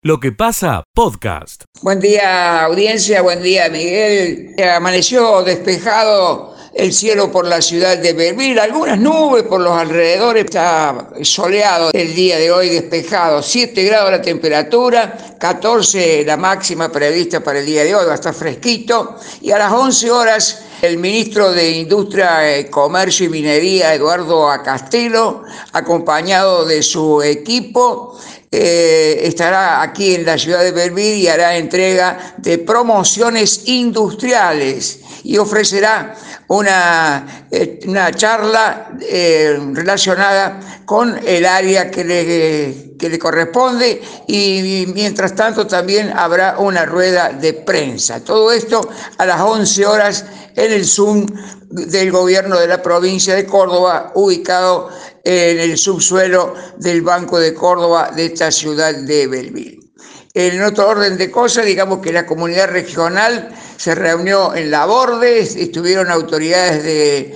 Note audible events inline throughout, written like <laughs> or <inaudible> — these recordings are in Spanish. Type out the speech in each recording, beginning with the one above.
Lo que pasa, podcast. Buen día, audiencia, buen día, Miguel. Amaneció despejado el cielo por la ciudad de Belville, algunas nubes por los alrededores, está soleado el día de hoy, despejado, 7 grados la temperatura, 14 la máxima prevista para el día de hoy, va a estar fresquito, y a las 11 horas el ministro de Industria, eh, Comercio y Minería, Eduardo Acastelo, acompañado de su equipo, eh, estará aquí en la ciudad de Belville y hará entrega de promociones industriales y ofrecerá una, eh, una charla eh, relacionada con el área que le, que le corresponde y, mientras tanto también habrá una rueda de prensa. Todo esto a las 11 horas en el Zoom del gobierno de la provincia de Córdoba, ubicado en el subsuelo del Banco de Córdoba de esta ciudad de Belville. En otro orden de cosas, digamos que la comunidad regional se reunió en la Borde, estuvieron autoridades de,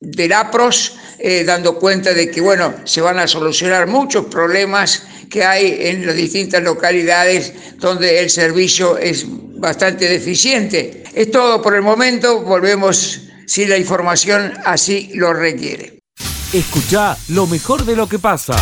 del, APROS eh, dando cuenta de que, bueno, se van a solucionar muchos problemas que hay en las distintas localidades donde el servicio es bastante deficiente. Es todo por el momento, volvemos si la información así lo requiere. Escucha lo mejor de lo que pasa.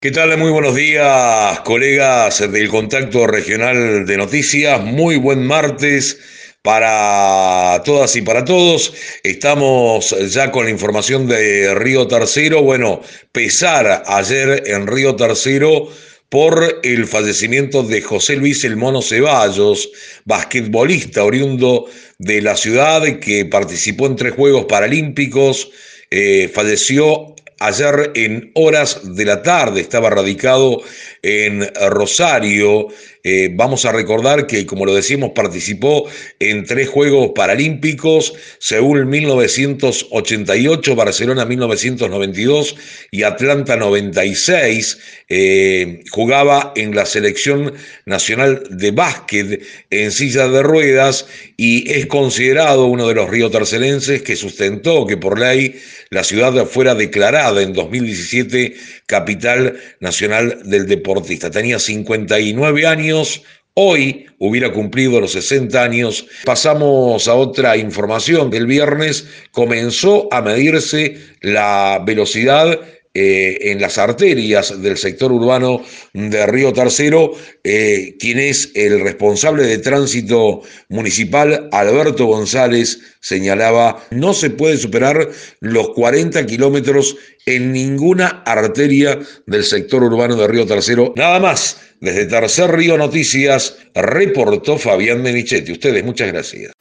¿Qué tal? Muy buenos días, colegas del Contacto Regional de Noticias. Muy buen martes para todas y para todos. Estamos ya con la información de Río Tercero. Bueno, pesar ayer en Río Tercero por el fallecimiento de José Luis El Mono Ceballos, basquetbolista oriundo de la ciudad que participó en tres Juegos Paralímpicos, eh, falleció Ayer en horas de la tarde estaba radicado en Rosario. Eh, vamos a recordar que, como lo decimos, participó en tres Juegos Paralímpicos, Seúl 1988, Barcelona 1992 y Atlanta 96. Eh, jugaba en la selección nacional de básquet en silla de ruedas y es considerado uno de los riotercelenses que sustentó que por ley la ciudad fuera declarada en 2017 capital nacional del deportista. Tenía 59 años, hoy hubiera cumplido los 60 años. Pasamos a otra información. El viernes comenzó a medirse la velocidad eh, en las arterias del sector urbano de Río Tercero, eh, quien es el responsable de tránsito municipal, Alberto González, señalaba, no se puede superar los 40 kilómetros en ninguna arteria del sector urbano de Río Tercero. Nada más, desde Tercer Río Noticias, reportó Fabián Menichetti. Ustedes, muchas gracias.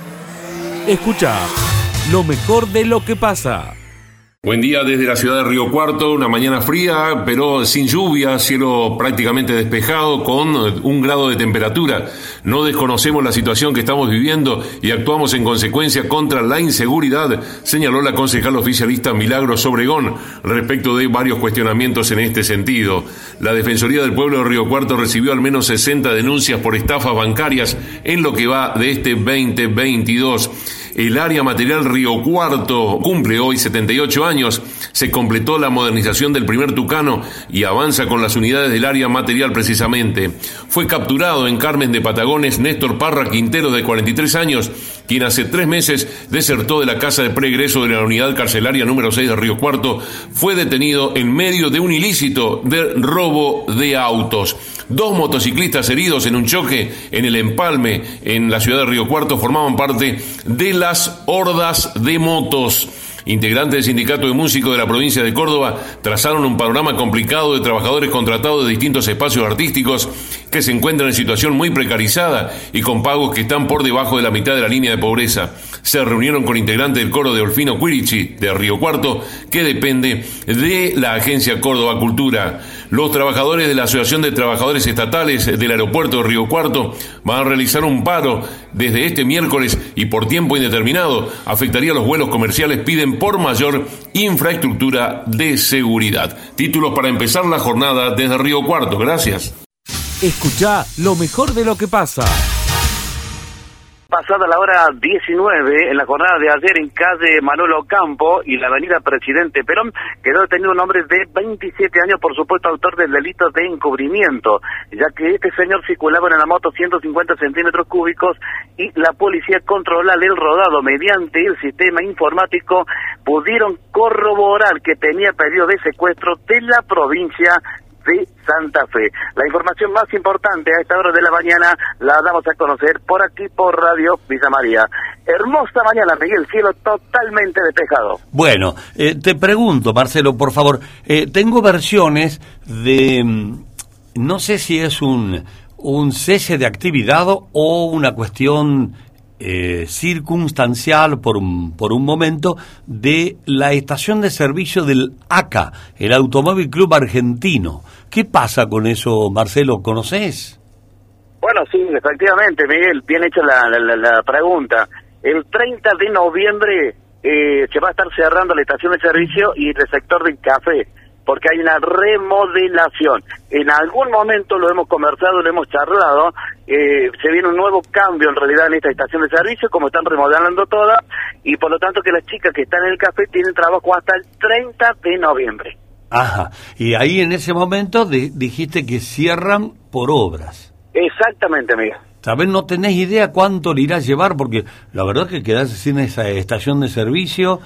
Escucha lo mejor de lo que pasa. Buen día desde la ciudad de Río Cuarto, una mañana fría, pero sin lluvia, cielo prácticamente despejado, con un grado de temperatura. No desconocemos la situación que estamos viviendo y actuamos en consecuencia contra la inseguridad, señaló la concejal oficialista Milagros Obregón, respecto de varios cuestionamientos en este sentido. La Defensoría del Pueblo de Río Cuarto recibió al menos 60 denuncias por estafas bancarias en lo que va de este 2022. El área material Río Cuarto cumple hoy 78 años. Se completó la modernización del primer Tucano y avanza con las unidades del área material precisamente. Fue capturado en Carmen de Patagones Néstor Parra Quintero de 43 años, quien hace tres meses desertó de la casa de pregreso de la unidad carcelaria número 6 de Río Cuarto. Fue detenido en medio de un ilícito de robo de autos. Dos motociclistas heridos en un choque en el empalme en la ciudad de Río Cuarto formaban parte de las hordas de motos. Integrantes del Sindicato de Músicos de la provincia de Córdoba trazaron un panorama complicado de trabajadores contratados de distintos espacios artísticos que se encuentran en situación muy precarizada y con pagos que están por debajo de la mitad de la línea de pobreza. Se reunieron con integrantes del coro de Olfino Quirichi de Río Cuarto, que depende de la agencia Córdoba Cultura. Los trabajadores de la Asociación de Trabajadores Estatales del Aeropuerto de Río Cuarto van a realizar un paro desde este miércoles y por tiempo indeterminado. Afectaría a los vuelos comerciales, piden por mayor infraestructura de seguridad. Títulos para empezar la jornada desde Río Cuarto. Gracias. Escucha lo mejor de lo que pasa. Pasada la hora 19, en la jornada de ayer en calle Manuel Ocampo y la avenida Presidente Perón, quedó detenido un hombre de 27 años, por supuesto autor del delito de encubrimiento, ya que este señor circulaba en la moto 150 centímetros cúbicos y la policía controla el rodado. Mediante el sistema informático pudieron corroborar que tenía pedido de secuestro de la provincia de Santa Fe. La información más importante a esta hora de la mañana la damos a conocer por aquí por Radio Villa María. Hermosa mañana, Miguel, cielo totalmente despejado. Bueno, eh, te pregunto, Marcelo, por favor, eh, tengo versiones de, mm, no sé si es un, un cese de actividad o una cuestión eh, circunstancial por un, por un momento de la estación de servicio del ACA, el Automóvil Club Argentino. ¿Qué pasa con eso, Marcelo? ¿Conoces? Bueno, sí, efectivamente, Miguel, bien hecha la, la, pregunta. El 30 de noviembre eh, se va a estar cerrando la estación de servicio y el sector del café porque hay una remodelación. En algún momento lo hemos conversado, lo hemos charlado, eh, se viene un nuevo cambio en realidad en esta estación de servicio, como están remodelando todas, y por lo tanto que las chicas que están en el café tienen trabajo hasta el 30 de noviembre. Ajá, y ahí en ese momento dijiste que cierran por obras. Exactamente, amiga. ¿Sabes? No tenés idea cuánto le irá a llevar, porque la verdad es que quedarse sin esa estación de servicio,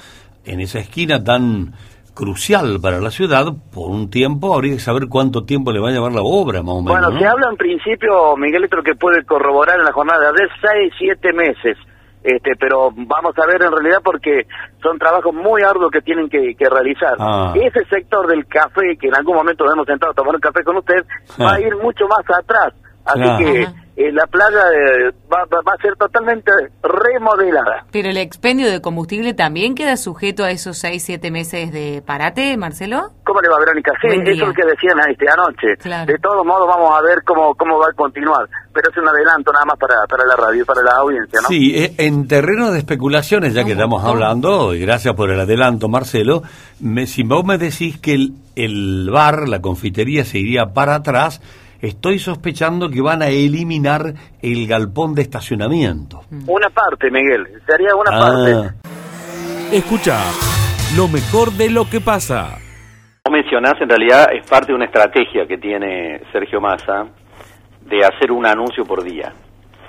en esa esquina tan crucial para la ciudad, por un tiempo habría que saber cuánto tiempo le va a llevar la obra, más o menos. Bueno, se habla en principio, Miguel, esto que puede corroborar en la jornada de seis, siete meses. Este, pero vamos a ver en realidad porque son trabajos muy arduos que tienen que, realizar. Ah. Ese sector del café, que en algún momento nos hemos sentado a tomar un café con usted, va a ir mucho más atrás. Así que eh, la playa eh, va, a ser totalmente remodelada. Pero el expendio de combustible también queda sujeto a esos 6, 7 meses de parate, Marcelo. ¿Cómo le va, Verónica? Sí, eso es lo que decían este, anoche. De todos modos, vamos a ver cómo, cómo va a continuar. Pero es un adelanto nada más para, para la radio, para la audiencia, ¿no? Sí, eh, en terreno de especulaciones, ya que estamos hablando, y gracias por el adelanto, Marcelo, me, si vos me decís que el, el bar, la confitería, se iría para atrás estoy sospechando que van a eliminar el galpón de estacionamiento. Una parte, Miguel, sería una ah. parte. Escucha, lo mejor de lo que pasa. Como mencionás, en realidad es parte de una estrategia que tiene Sergio Massa de hacer un anuncio por día.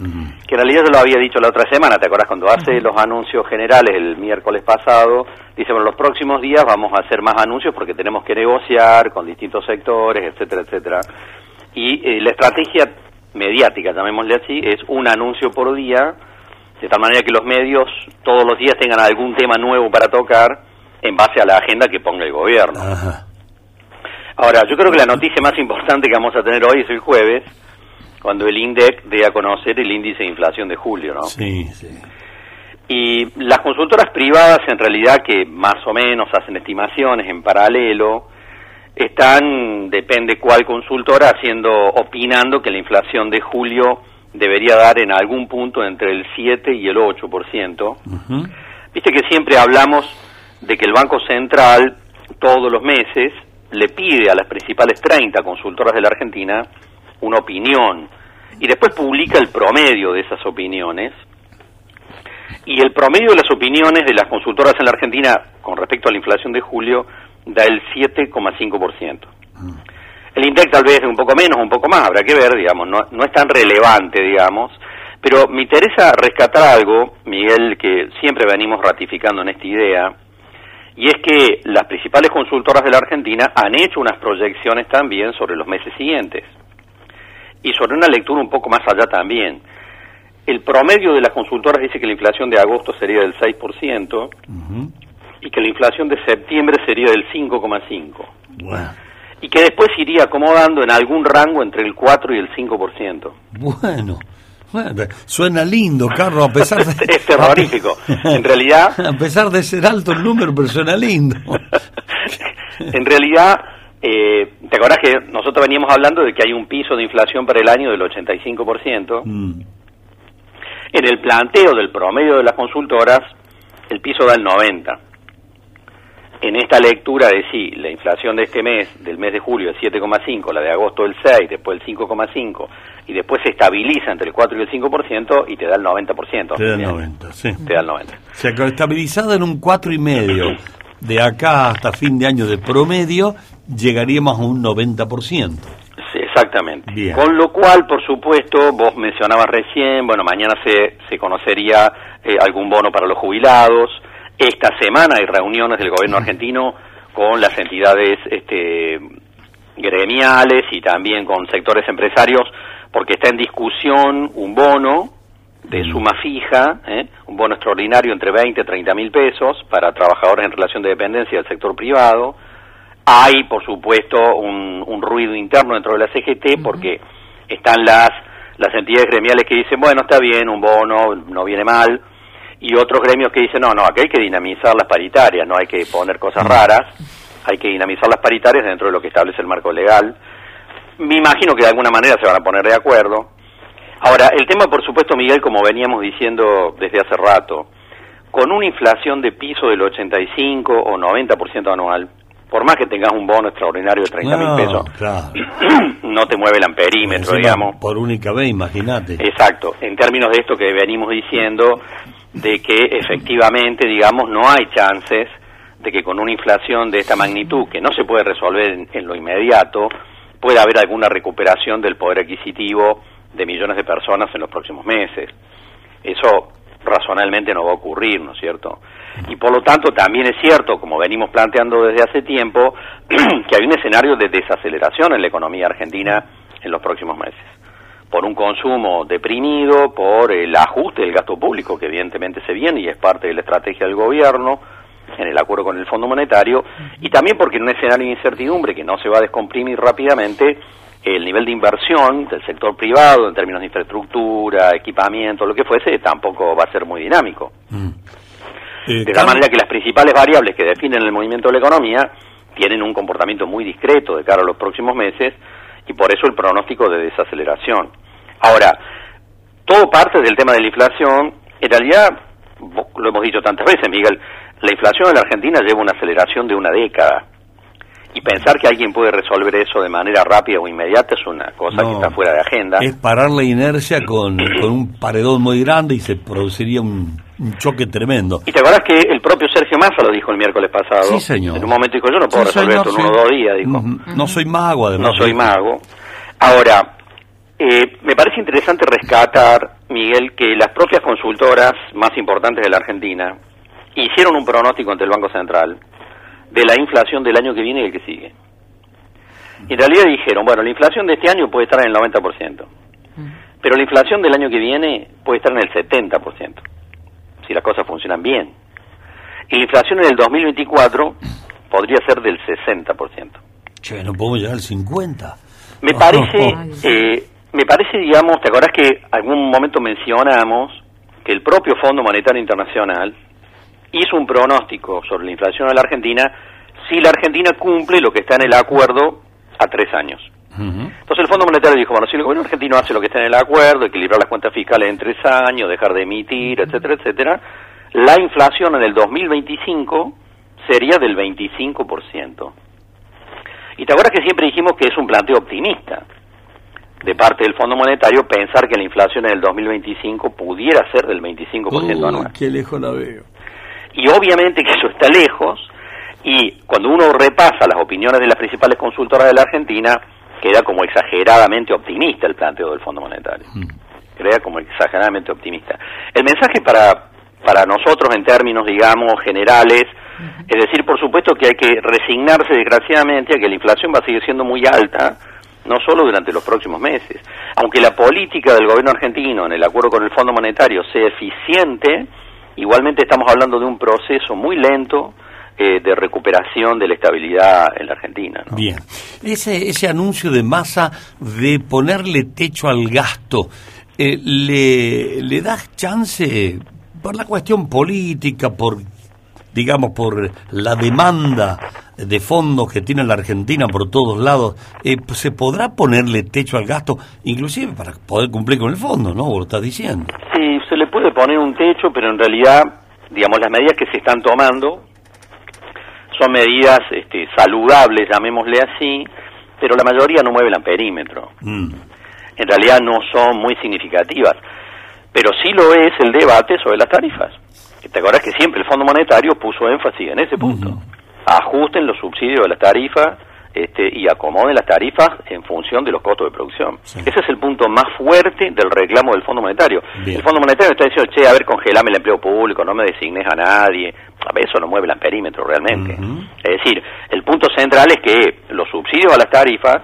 Que en realidad yo lo había dicho la otra semana, ¿te acuerdas? Cuando hace los anuncios generales el miércoles pasado, dice, bueno, los próximos días vamos a hacer más anuncios porque tenemos que negociar con distintos sectores, etcétera, etcétera y eh, la estrategia mediática, llamémosle así, es un anuncio por día, de tal manera que los medios todos los días tengan algún tema nuevo para tocar en base a la agenda que ponga el gobierno. Ahora, yo creo que la noticia más importante que vamos a tener hoy es el jueves, cuando el INDEC dé a conocer el índice de inflación de julio, ¿no? Sí, sí. Y las consultoras privadas, en realidad, que más o menos hacen estimaciones en paralelo, están, depende cuál consultora, haciendo, opinando que la inflación de julio debería dar en algún punto entre el 7 y el 8%. Viste que siempre hablamos de que el Banco Central todos los meses le pide a las principales 30 consultoras de la Argentina una opinión y después publica el promedio de esas opiniones. Y el promedio de las opiniones de las consultoras en la Argentina con respecto a la inflación de julio da el 7,5%. El INDEC tal vez un poco menos, un poco más, habrá que ver, digamos, no, no es tan relevante, digamos, pero me interesa rescatar algo, Miguel, que siempre venimos ratificando en esta idea, y es que las principales consultoras de la Argentina han hecho unas proyecciones también sobre los meses siguientes, y sobre una lectura un poco más allá también. El promedio de las consultoras dice que la inflación de agosto sería del 6%, y que la inflación de septiembre sería del 5,5. Y que después iría acomodando en algún rango entre el 4 y el 5%. Bueno. Bueno, suena lindo, Carlos, a pesar de... <laughs> es terrorífico. <laughs> En realidad... A pesar de ser alto el número, pero suena lindo. <laughs> en realidad, eh, ¿te acordás que nosotros veníamos hablando de que hay un piso de inflación para el año del 85%? Mm. En el planteo del promedio de las consultoras, el piso da el 90%. En esta lectura de sí, la inflación de este mes, del mes de julio, es 7,5, la de agosto el 6, después el 5,5, y después se estabiliza entre el 4 y el 5% y te da el 90%. Te da el 90, sí. Te da el 90. O sea, que estabilizada en un 4,5 de acá hasta fin de año de promedio, llegaríamos a un 90%. Sí, exactamente. Bien. Con lo cual, por supuesto, vos mencionabas recién, bueno, mañana se, se conocería eh, algún bono para los jubilados. Esta semana hay reuniones del gobierno argentino con las entidades este, gremiales y también con sectores empresarios, porque está en discusión un bono de suma fija, ¿eh? un bono extraordinario entre 20 y 30 mil pesos para trabajadores en relación de dependencia del sector privado. Hay, por supuesto, un, un ruido interno dentro de la CGT porque están las, las entidades gremiales que dicen, bueno, está bien, un bono, no viene mal, y otros gremios que dicen, no, no, aquí hay que dinamizar las paritarias, no hay que poner cosas raras, hay que dinamizar las paritarias dentro de lo que establece el marco legal. Me imagino que de alguna manera se van a poner de acuerdo. Ahora, el tema, por supuesto, Miguel, como veníamos diciendo desde hace rato, con una inflación de piso del 85 o 90% anual, por más que tengas un bono extraordinario de 30 mil No, pesos, claro. <clears throat> no te mueve el amperímetro, Encima, digamos. Por única vez, imagínate. Exacto, en términos de esto que venimos diciendo, de que efectivamente, digamos, no hay chances de que con una inflación de esta magnitud, que no se puede resolver en, lo inmediato, pueda haber alguna recuperación del poder adquisitivo de millones de personas en los próximos meses. Eso razonablemente no va a ocurrir, ¿no es cierto? Y por lo tanto también es cierto, como venimos planteando desde hace tiempo, <clears throat> que hay un escenario de desaceleración en la economía argentina en los próximos meses por un consumo deprimido, por el ajuste del gasto público que evidentemente se viene y es parte de la estrategia del gobierno en el acuerdo con el Fondo Monetario, y también porque en un escenario de incertidumbre que no se va a descomprimir rápidamente, el nivel de inversión del sector privado en términos de infraestructura, equipamiento, lo que fuese, tampoco va a ser muy dinámico. Mm. Eh, De tal manera que las principales variables que definen el movimiento de la economía tienen un comportamiento muy discreto de cara a los próximos meses y por eso el pronóstico de desaceleración. Ahora, todo parte del tema de la inflación. En realidad, lo hemos dicho tantas veces, Miguel, la inflación en la Argentina lleva una aceleración de una década. Y pensar que alguien puede resolver eso de manera rápida o inmediata es una cosa que está fuera de agenda. Es parar la inercia con, <clears throat> con un paredón muy grande y se produciría un, un choque tremendo. Y te acuerdas que el propio Sergio Massa lo dijo el miércoles pasado. Sí, señor. En un momento dijo, yo no puedo Sí, resolver señor, esto en sí. uno o dos días, dijo. No soy mago, además. no soy mago. Ahora, eh, me parece interesante rescatar, Miguel, que las propias consultoras más importantes de la Argentina hicieron un pronóstico ante el Banco Central de la inflación del año que viene y el que sigue. Y en realidad dijeron, bueno, la inflación de este año puede estar en el 90%, pero la inflación del año que viene puede estar en el 70%, si las cosas funcionan bien. Y la inflación en el 2024 podría ser del 60%. Che, no podemos llegar al 50. Me parece, <laughs> oh. eh, me parece, digamos, ¿te acordás que algún momento mencionamos que el propio Fondo Monetario Internacional hizo un pronóstico sobre la inflación de la Argentina si la Argentina cumple lo que está en el acuerdo a tres años? Entonces el Fondo Monetario dijo, bueno, si el gobierno argentino hace lo que está en el acuerdo, equilibrar las cuentas fiscales en tres años, dejar de emitir, etcétera, etcétera, la inflación en el 2025 sería del 25%. Y te acuerdas que siempre dijimos que es un planteo optimista de parte del Fondo Monetario pensar que la inflación en el 2025 pudiera ser del 25% Uy, anual. qué lejos la veo. Y obviamente que eso está lejos y cuando uno repasa las opiniones de las principales consultoras de la Argentina, queda como exageradamente optimista el planteo del Fondo Monetario. Queda como exageradamente optimista. El mensaje para, para nosotros en términos, digamos, generales, es decir, por supuesto que hay que resignarse desgraciadamente a que la inflación va a seguir siendo muy alta, no solo durante los próximos meses. Aunque la política del gobierno argentino en el acuerdo con el Fondo Monetario sea eficiente, igualmente estamos hablando de un proceso muy lento eh, de recuperación de la estabilidad en la Argentina. ¿no? Bien. Ese, ese anuncio de masa de ponerle techo al gasto, eh, le, ¿le das chance por la cuestión política, por, digamos, por la demanda de fondos que tiene la Argentina por todos lados? eh, ¿Se podrá ponerle techo al gasto, inclusive para poder cumplir con el fondo, no? Vos lo estás diciendo. Sí, se le puede poner un techo, pero en realidad, digamos, las medidas que se están tomando son medidas este, saludables, llamémosle así, pero la mayoría no mueve el amperímetro. Mm. En realidad no son muy significativas, pero sí lo es el debate sobre las tarifas. ¿Te acuerdas que siempre el Fondo Monetario puso énfasis en ese punto? Ajusten los subsidios de las tarifas este, y acomoden las tarifas en función de los costos de producción. Sí. Ese es el punto más fuerte del reclamo del Fondo Monetario. Bien. El Fondo Monetario está diciendo, che, a ver, congelame el empleo público, no me designes a nadie. A ver, eso no mueve el amperímetro realmente. Es decir, el punto central es que los subsidios a las tarifas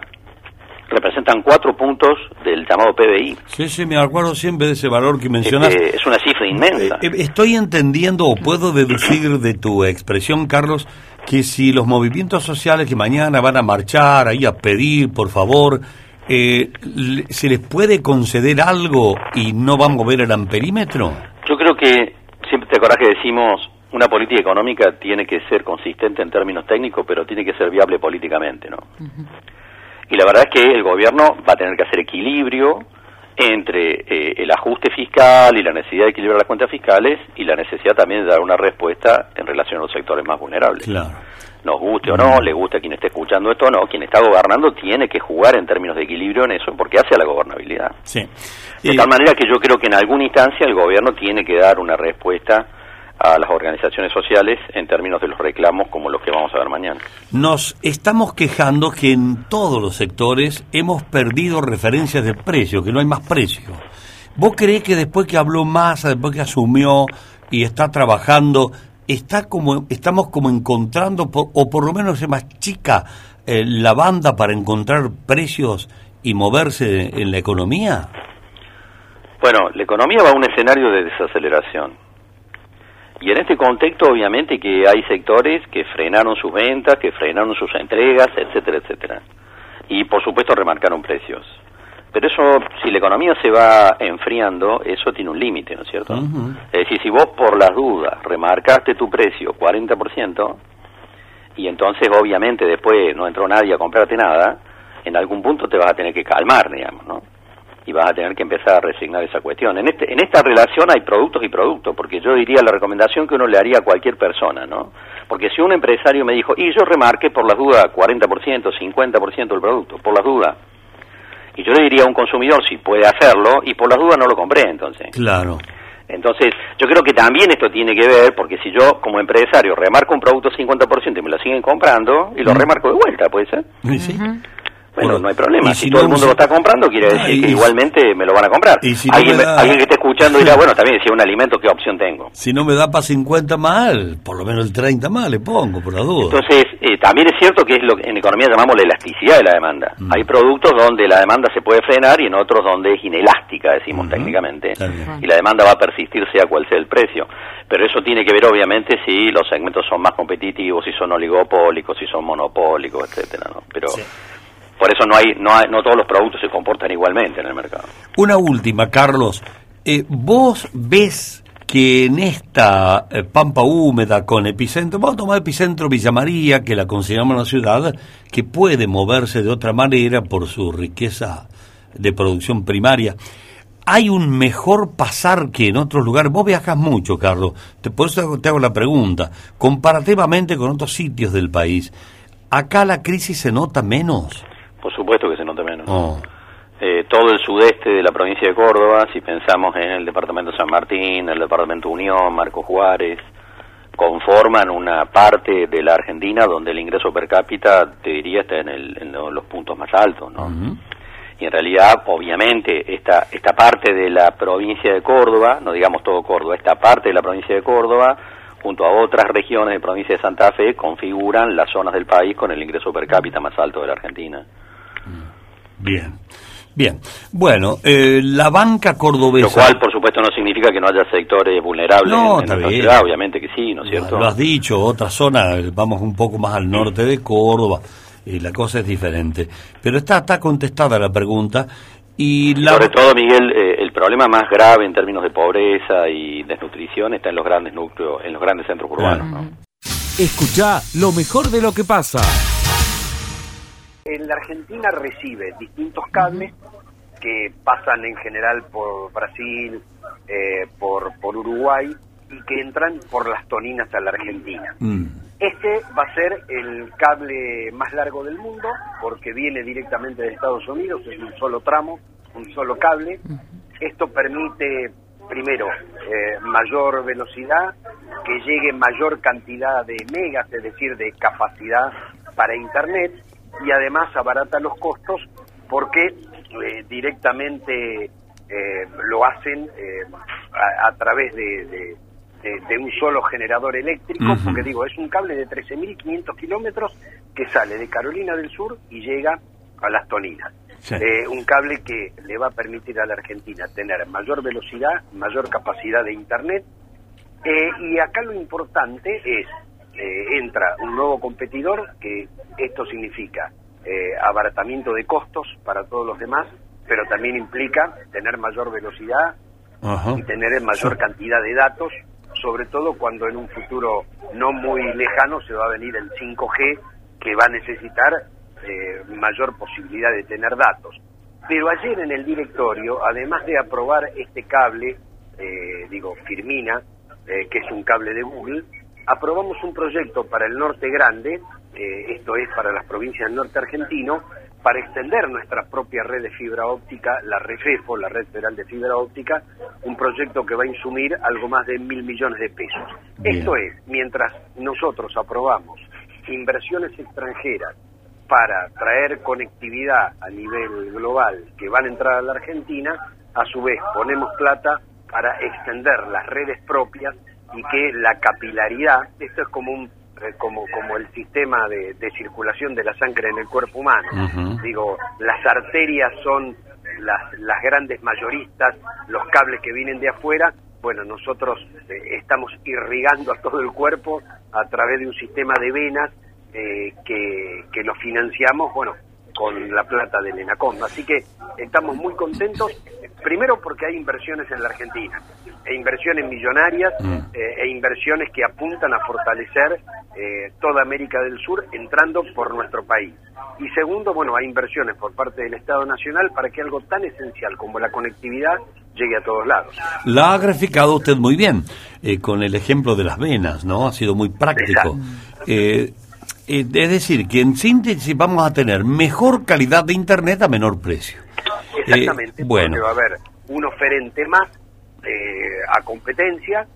representan cuatro puntos del llamado PBI. Sí, sí, me acuerdo siempre de ese valor que mencionas. Este, es una cifra inmensa. Eh, eh, estoy entendiendo o puedo deducir de tu expresión, Carlos, que si los movimientos sociales que mañana van a marchar ahí a pedir, por favor, eh, ¿se les puede conceder algo y no va a mover el amperímetro? Yo creo que, siempre te acordás que decimos, una política económica tiene que ser consistente en términos técnicos, pero tiene que ser viable políticamente, ¿no? Y la verdad es que el gobierno va a tener que hacer equilibrio entre eh, el ajuste fiscal y la necesidad de equilibrar las cuentas fiscales y la necesidad también de dar una respuesta en relación a los sectores más vulnerables. Claro. Nos guste o no, le guste a quien esté escuchando esto o no, quien está gobernando tiene que jugar en términos de equilibrio en eso porque hace a la gobernabilidad. Sí. De tal manera que yo creo que en alguna instancia el gobierno tiene que dar una respuesta a las organizaciones sociales en términos de los reclamos como los que vamos a ver mañana. Nos estamos quejando que en todos los sectores hemos perdido referencias de precio, que no hay más precio. ¿Vos creés que después que habló Massa, después que asumió y está trabajando, está como estamos como encontrando, por- o por lo menos se más chica eh, la banda para encontrar precios y moverse en la economía? Bueno, la economía va a un escenario de desaceleración. Y en este contexto, obviamente, que hay sectores que frenaron sus ventas, que frenaron sus entregas, etcétera, etcétera. Y, por supuesto, remarcaron precios. Pero eso, si la economía se va enfriando, eso tiene un límite, ¿no es cierto? Ujú. Es decir, si vos por las dudas remarcaste tu precio 40%, y entonces obviamente después no entró nadie a comprarte nada, en algún punto te vas a tener que calmar, digamos, ¿no? Y vas a tener que empezar a resignar esa cuestión. En, este, en esta relación hay productos y productos, porque yo diría la recomendación que uno le haría a cualquier persona, ¿no? Porque si un empresario me dijo, y yo remarqué por las dudas 40%, 50% del producto, por las dudas, y yo le diría a un consumidor si puede hacerlo, y por las dudas no lo compré entonces. Claro. Entonces, yo creo que también esto tiene que ver, porque si yo como empresario remarco un producto 50% y me lo siguen comprando, y lo remarco de vuelta, ¿puede ser? ¿Y sí? Bueno, Bueno, no hay problema. Si, si todo no el mundo usa- lo está comprando, quiere decir Ah, y que igualmente me lo van a comprar. y si no alguien, me me- da- alguien que esté escuchando dirá, bueno, también si es un alimento, ¿qué opción tengo? Si no me da para 50 mal, por lo menos el 30 más le pongo, por la duda. Entonces, eh, también es cierto que es lo que en economía llamamos la elasticidad de la demanda. Mm. Hay productos donde la demanda se puede frenar y en otros donde es inelástica, decimos técnicamente. Y la demanda va a persistir sea cual sea el precio. Pero eso tiene que ver obviamente si los segmentos son más competitivos, si son oligopólicos, si son monopólicos, etcétera, ¿no? Pero por eso no hay, no hay, no todos los productos se comportan igualmente en el mercado. Una última, Carlos. Eh, ¿Vos ves que en esta eh, pampa húmeda con epicentro, vamos a tomar epicentro Villa María, que la consideramos una ciudad que puede moverse de otra manera por su riqueza de producción primaria, ¿hay un mejor pasar que en otros lugares? Vos viajas mucho, Carlos, te, por eso te hago la pregunta, comparativamente con otros sitios del país, ¿acá la crisis se nota menos? Por supuesto que se nota menos. Oh, eh, todo el sudeste de la provincia de Córdoba, si pensamos en el departamento de San Martín, el departamento Unión, Marco Juárez, conforman una parte de la Argentina donde el ingreso per cápita, te diría, está en, el- en lo- los puntos más altos, ¿no? Y en realidad, obviamente, esta, esta parte de la provincia de Córdoba, no digamos todo Córdoba, esta parte de la provincia de Córdoba, junto a otras regiones de provincia de Santa Fe, configuran las zonas del país con el ingreso per cápita más alto de la Argentina. Bien, bien. Bueno, eh, la banca cordobesa... Lo cual, por supuesto, no significa que no haya sectores vulnerables No, en, en está nuestra bien. ciudad, obviamente que sí, ¿no es cierto? Lo has dicho, otra zona, eh, vamos un poco más al norte de Córdoba, y la cosa es diferente. Pero está, está contestada la pregunta. Y la... Sobre todo, Miguel, eh, el problema más grave en términos de pobreza y desnutrición está en los grandes núcleos, en los grandes centros urbanos. ¿no? Escucha lo mejor de lo que pasa. En la Argentina recibe distintos cables que pasan en general por Brasil, eh, por, por Uruguay y que entran por las toninas a la Argentina. Mm, Este va a ser el cable más largo del mundo porque viene directamente de Estados Unidos, es un solo tramo, un solo cable. Esto permite, primero, eh, mayor velocidad, que llegue mayor cantidad de megas, es decir, de capacidad para Internet, y además abarata los costos porque eh, directamente eh, lo hacen a, través de de, un solo generador eléctrico, porque digo, es un cable de 13.500 kilómetros que sale de Carolina del Sur y llega a las Toninas. Eh, un cable que le va a permitir a la Argentina tener mayor velocidad, mayor capacidad de Internet. Eh, y acá lo importante es, eh, entra un nuevo competidor, que esto significa abaratamiento de costos para todos los demás, pero también implica tener mayor velocidad y tener mayor cantidad de datos sobre todo cuando en un futuro no muy lejano se va a venir el 5G que va a necesitar eh, mayor posibilidad de tener datos. Pero ayer en el directorio, además de aprobar este cable, eh, digo, Firmina, eh, que es un cable de Google, aprobamos un proyecto para el norte grande, esto es para las provincias del norte argentino, para extender nuestra propia red de fibra óptica, la REFEFO, la Red Federal de Fibra Óptica, un proyecto que va a insumir algo más de mil millones de pesos. Esto es, mientras nosotros aprobamos inversiones extranjeras para traer conectividad a nivel global que van a entrar a la Argentina, a su vez ponemos plata para extender las redes propias y que la capilaridad, esto es como un eh, como, como el sistema de, circulación de la sangre en el cuerpo humano. Digo, las arterias son las, las grandes mayoristas, los cables que vienen de afuera, bueno, nosotros eh, estamos irrigando a todo el cuerpo a través de un sistema de venas eh, que, que lo financiamos, bueno, con la plata del ENACOM. Así que estamos muy contentos, primero porque hay inversiones en la Argentina, e inversiones millonarias mm. eh, e inversiones que apuntan a fortalecer eh, toda América del Sur entrando por nuestro país. Y segundo, bueno, hay inversiones por parte del Estado Nacional para que algo tan esencial como la conectividad llegue a todos lados. La ha graficado usted muy bien, eh, con el ejemplo de las venas, ¿no? Ha sido muy práctico. es decir, que en síntesis vamos a tener mejor calidad de Internet a menor precio. Exactamente, bueno. porque va a haber un oferente más eh, a competencia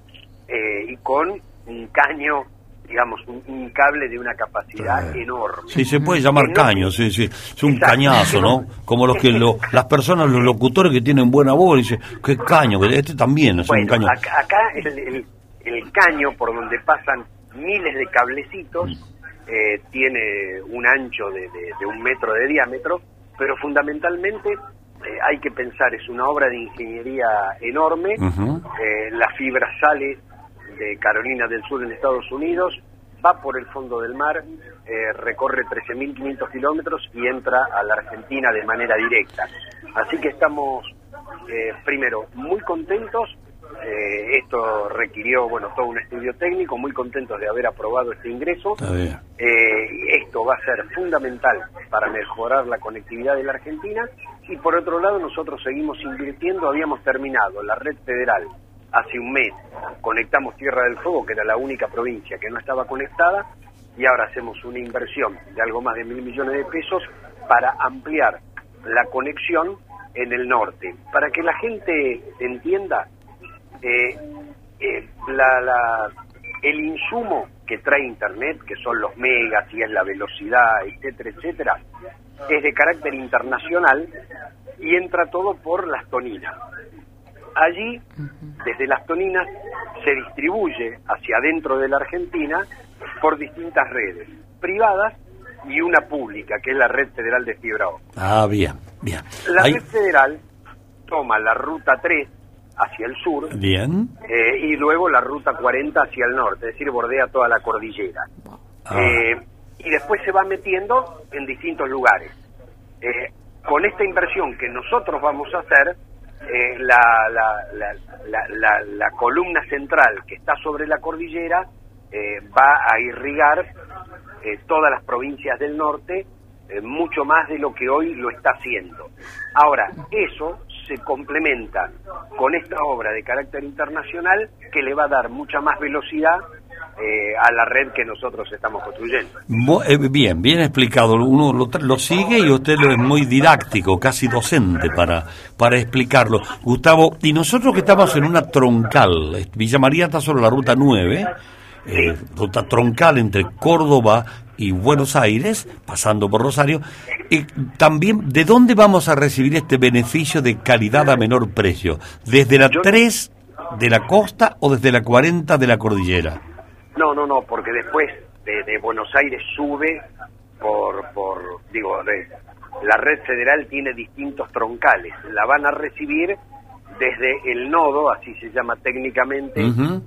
eh, y con un caño digamos, un, cable de una capacidad enorme. Sí, se puede llamar caño, sí, sí. Es un cañazo, ¿no? Como los que lo, las personas, los locutores que tienen buena voz, dicen, qué caño, este también es un caño. Acá, acá el, el, caño por donde pasan miles de cablecitos eh, tiene un ancho de, de, un metro de diámetro, pero fundamentalmente eh, hay que pensar, es una obra de ingeniería enorme, eh, la fibra sale de Carolina del Sur en Estados Unidos, va por el fondo del mar, eh, recorre 13.500 kilómetros y entra a la Argentina de manera directa. Así que estamos, primero, muy contentos eh, esto requirió, bueno, todo un estudio técnico, muy contentos de haber aprobado este ingreso. Eh, esto va a ser fundamental para mejorar la conectividad de la Argentina y por otro lado nosotros seguimos invirtiendo, habíamos terminado la red federal hace un mes, conectamos Tierra del Fuego, que era la única provincia que no estaba conectada, y ahora hacemos una inversión de algo más de mil millones de pesos para ampliar la conexión en el norte. Para que la gente entienda, eh, eh, la, el insumo que trae Internet, que son los megas y es la velocidad, etcétera, etcétera, es de carácter internacional y entra todo por las toninas. Allí, desde las toninas, se distribuye hacia adentro de la Argentina por distintas redes, privadas y una pública, que es la Red Federal de Fibra Óptica. Ah, bien, bien. La Red Federal toma la ruta 3 hacia el sur. Bien. Eh, y luego la ruta 40 hacia el norte, es decir, bordea toda la cordillera. Ah. Eh, y después se va metiendo en distintos lugares. Eh, con esta inversión que nosotros vamos a hacer, la, la, la, columna central que está sobre la cordillera va a irrigar todas las provincias del norte mucho más de lo que hoy lo está haciendo. Ahora, eso se complementa con esta obra de carácter internacional que le va a dar mucha más velocidad eh, a la red que nosotros estamos construyendo. Eh, Bien, bien explicado. Uno lo, lo sigue y usted lo es muy didáctico, casi docente para, para explicarlo. Gustavo, y nosotros que estamos en una troncal, Villa María está sobre la ruta 9, eh, ruta troncal entre Córdoba y Buenos Aires, pasando por Rosario, y también, ¿de dónde vamos a recibir este beneficio de calidad a menor precio? ¿Desde la 3 de la costa o desde la 40 de la cordillera? No, no, no, porque después de, de Buenos Aires sube por, por digo, de- la red federal tiene distintos troncales. La van a recibir desde el nodo, así se llama técnicamente,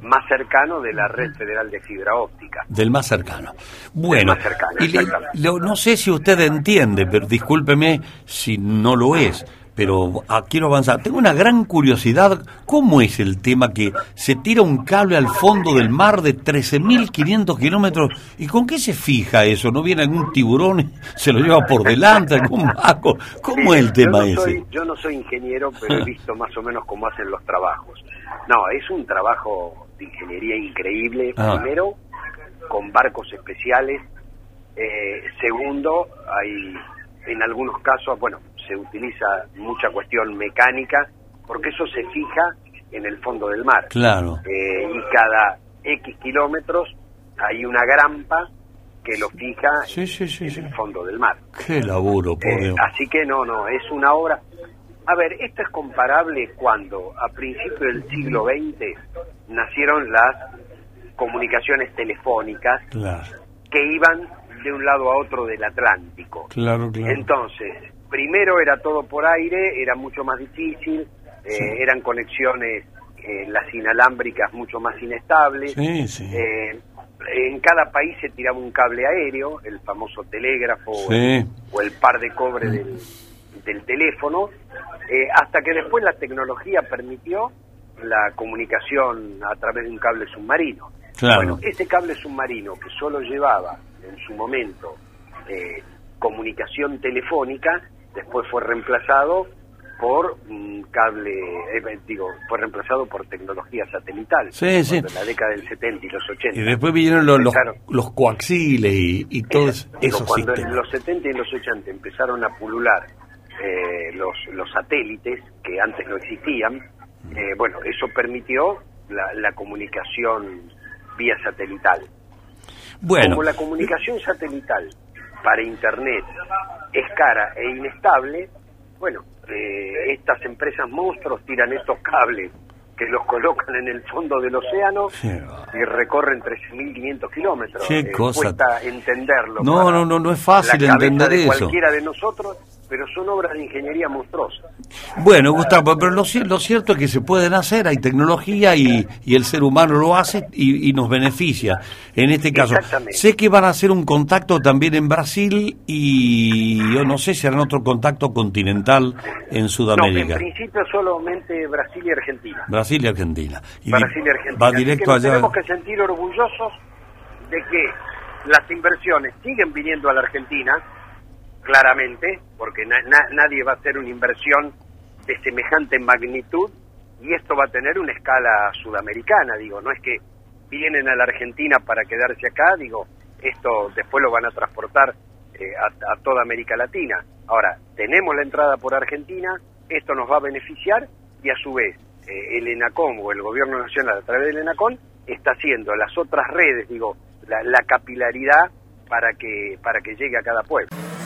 más cercano de la red federal de fibra óptica. Del más cercano. Bueno, más cercano, y le- no sé si usted entiende, pero discúlpeme si no lo es, pero ah, quiero avanzar. Tengo una gran curiosidad. ¿Cómo es el tema que se tira un cable al fondo del mar de 13.500 kilómetros? ¿Y con qué se fija eso? ¿No viene algún tiburón y se lo lleva por delante, algún maco? ¿Cómo es el tema yo no ese? Soy, yo no soy ingeniero, pero he <laughs> visto más o menos cómo hacen los trabajos. No, es un trabajo de ingeniería increíble. Ah. Primero, con barcos especiales. Eh, segundo, hay en algunos casos, bueno, se utiliza mucha cuestión mecánica, porque eso se fija en el fondo del mar. Claro. Eh, y cada X kilómetros hay una grampa que lo fija Sí, sí, sí, en el fondo del mar. Qué laburo, por Eh, así que no, no, es una obra. A ver, esto es comparable cuando a principios del siglo XX nacieron las comunicaciones telefónicas Claro, que iban de un lado a otro del Atlántico. claro, claro. Entonces, primero era todo por aire, era mucho más difícil, eh, Sí. eran conexiones, eh, las inalámbricas mucho más inestables. Sí, sí. Eh, en cada país se tiraba un cable aéreo, el famoso telégrafo o el- o el par de cobre del, del teléfono, eh, hasta que después la tecnología permitió la comunicación a través de un cable submarino. Claro. Bueno, ese cable submarino que solo llevaba en su momento eh, comunicación telefónica, después fue reemplazado por cable, eh, digo, fue reemplazado por tecnología satelital. Sí, sí. En la década del 70 y los 80. Y después vinieron los, los, coaxiles y, y todos Digo, esos cuando en los 70 y los 80 empezaron a pulular eh, los, los satélites que antes no existían, eh, bueno, eso permitió la, la comunicación vía satelital. Bueno, Como la comunicación satelital para Internet es cara e inestable, bueno, eh, estas empresas monstruos tiran estos cables que los colocan en el fondo del océano Sí. y recorren 13.500 kilómetros. Qué Eh, cosa. Cuesta entenderlo. No, no, no, no es fácil la entender de eso. cualquiera de nosotros, pero son obras de ingeniería monstruosas. bueno, Gustavo, pero lo, lo cierto es que se pueden hacer, hay tecnología y, y el ser humano lo hace y, y nos beneficia. En este caso, sé que van a hacer un contacto también en Brasil y yo no sé si harán otro contacto continental en No, Sudamérica. en principio solamente Brasil y Argentina. Brasil y Argentina. Y Brasil y Argentina. Va directo allá. tenemos que sentir orgullosos de que las inversiones siguen viniendo a la Argentina, claramente, porque na- na- nadie va a hacer una inversión de semejante magnitud y esto va a tener una escala sudamericana, digo, no es que vienen a la Argentina para quedarse acá, digo, esto después lo van a transportar eh, a, toda América Latina. Ahora, tenemos la entrada por Argentina, esto nos va a beneficiar y a su vez eh, el ENACOM o el Gobierno Nacional a través del ENACOM está haciendo las otras redes, digo, la, la capilaridad para que, para que llegue a cada pueblo.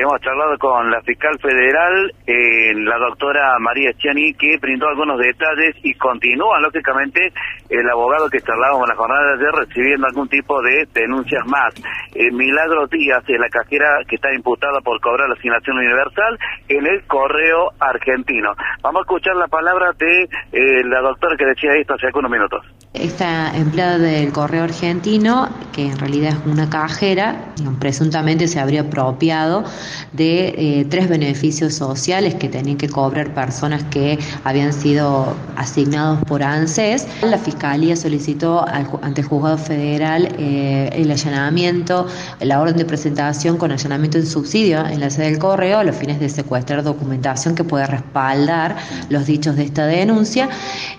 Hemos charlado con la fiscal federal, eh, la doctora María Chiani, que brindó algunos detalles y continúa, lógicamente, el abogado que charlábamos en la jornada de ayer recibiendo algún tipo de denuncias más. Eh, Milagro Díaz, eh, la cajera que está imputada por cobrar la asignación universal en el correo argentino. Vamos a escuchar la palabra de eh, la doctora que decía esto hace algunos minutos. Esta empleada del correo argentino, que en realidad es una cajera, presuntamente se habría apropiado de eh, tres beneficios sociales que tenían que cobrar personas que habían sido asignados por ANSES. La Fiscalía solicitó ante el Juzgado Federal eh, el allanamiento, la orden de presentación con allanamiento en subsidio en la sede del correo a los fines de secuestrar documentación que pueda respaldar los dichos de esta denuncia.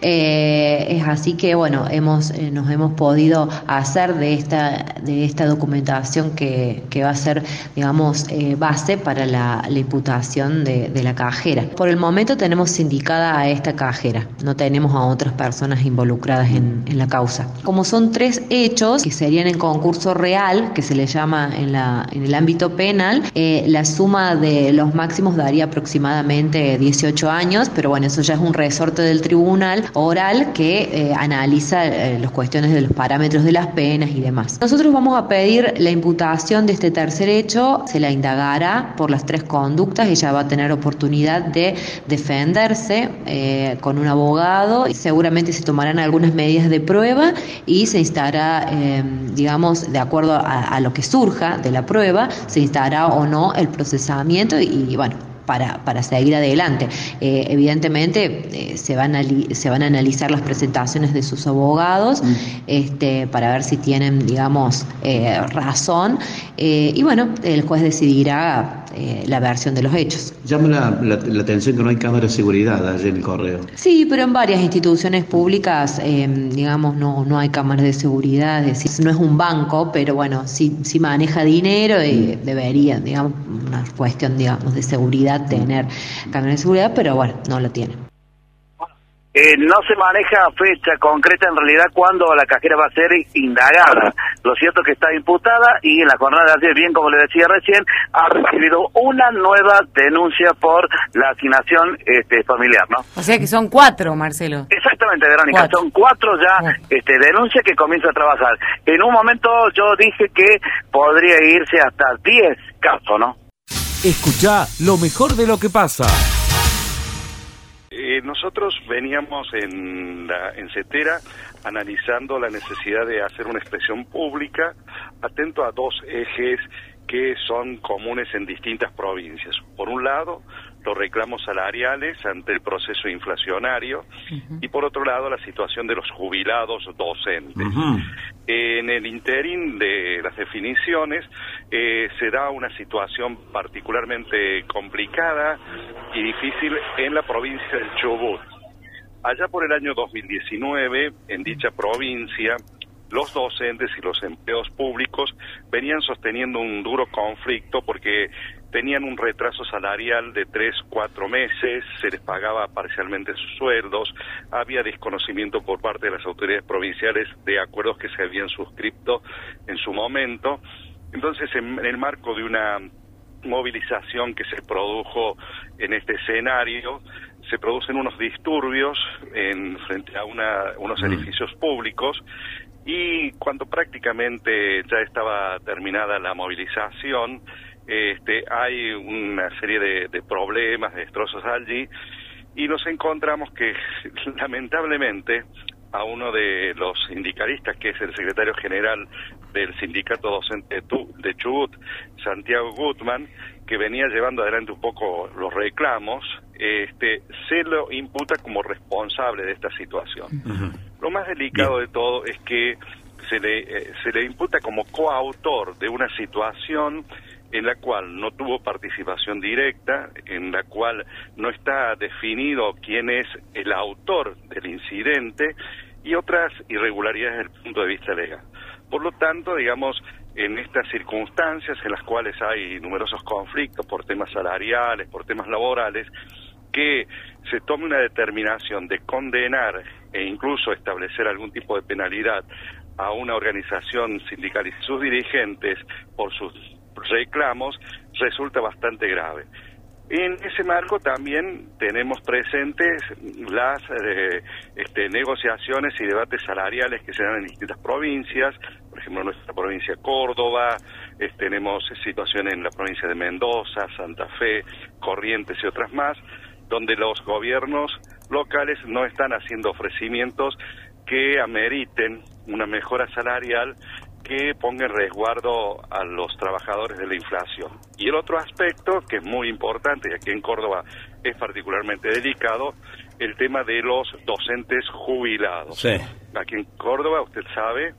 Eh, es así que, bueno, hemos, nos hemos podido hacer de esta, de esta documentación que, que va a ser, digamos, base para la, imputación de, la cajera. Por el momento tenemos sindicada a esta cajera, no tenemos a otras personas involucradas en, la causa. Como son tres hechos que serían en concurso real, que se le llama en, la, en el ámbito penal, eh, la suma de los máximos daría aproximadamente 18 años, pero bueno, eso ya es un resorte del tribunal oral que eh, analiza eh, las cuestiones de los parámetros de las penas y demás. Nosotros vamos a pedir la imputación de este tercer hecho, se la indagará por las tres conductas, ella va a tener oportunidad de defenderse eh, con un abogado y seguramente se tomarán algunas medidas de prueba y se instará, eh, digamos, de acuerdo a, lo que surja de la prueba, se instará o no el procesamiento y, bueno, para, para, seguir adelante. Eh, evidentemente se, van a, se van a analizar las presentaciones de sus abogados mm. este, para ver si tienen, digamos, razón. y bueno, el juez decidirá eh, la versión de los hechos. Llama la, atención que no hay cámara de seguridad allí en el correo. Sí, pero en varias instituciones públicas, eh, digamos, no, no hay cámaras de seguridad, es decir, no es un banco, pero bueno, sí, sí maneja dinero y mm. debería, digamos, una cuestión, digamos, de seguridad tener cámaras de seguridad, pero bueno, no lo tiene. Eh, no se maneja fecha concreta en realidad cuando la cajera va a ser indagada. Lo cierto es que está imputada y en la jornada de ayer, bien como le decía recién, ha recibido una nueva denuncia por la asignación este, familiar, ¿no? O sea que son cuatro, Marcelo. Exactamente, Verónica, son cuatro ya este, denuncias que comienza a trabajar. En un momento yo dije que podría irse hasta diez casos, ¿no? Escucha lo mejor de lo que pasa. Eh, nosotros veníamos en, la, en CETERA analizando la necesidad de hacer una expresión pública atento a dos ejes que son comunes en distintas provincias. Por un lado, los reclamos salariales ante el proceso inflacionario y por otro lado la situación de los jubilados docentes. En el interín de las definiciones eh, se da una situación particularmente complicada y difícil en la provincia del Chubut. Allá por el año 2019, en dicha provincia, los docentes y los empleos públicos venían sosteniendo un duro conflicto porque tenían un retraso salarial de tres, cuatro meses, se les pagaba parcialmente sus sueldos, había desconocimiento por parte de las autoridades provinciales de acuerdos que se habían suscrito en su momento. Entonces, en, el marco de una movilización que se produjo en este escenario, se producen unos disturbios en, frente a una, unos mm. edificios públicos y cuando prácticamente ya estaba terminada la movilización, este, hay una serie de, problemas, de destrozos allí, y nos encontramos que <laughs> lamentablemente a uno de los sindicalistas, que es el secretario general del sindicato docente de Chubut, Santiago Gutman, que venía llevando adelante un poco los reclamos, este, se lo imputa como responsable de esta situación. Lo más delicado de todo es que se le, eh, se le imputa como coautor de una situación en la cual no tuvo participación directa, en la cual no está definido quién es el autor del incidente y otras irregularidades desde el punto de vista legal. Por lo tanto, digamos, en estas circunstancias en las cuales hay numerosos conflictos por temas salariales, por temas laborales, que se tome una determinación de condenar e incluso establecer algún tipo de penalidad a una organización sindical y sus dirigentes por sus reclamos resulta bastante grave. En ese marco también tenemos presentes las eh, este, negociaciones y debates salariales que se dan en distintas provincias, por ejemplo nuestra provincia Córdoba, tenemos situaciones en la provincia de Mendoza, Santa Fe, Corrientes y otras más, donde los gobiernos locales no están haciendo ofrecimientos que ameriten una mejora salarial que ponga en resguardo a los trabajadores de la inflación. Y el otro aspecto, que es muy importante y aquí en Córdoba es particularmente delicado, el tema de los docentes jubilados. Aquí en Córdoba, usted sabe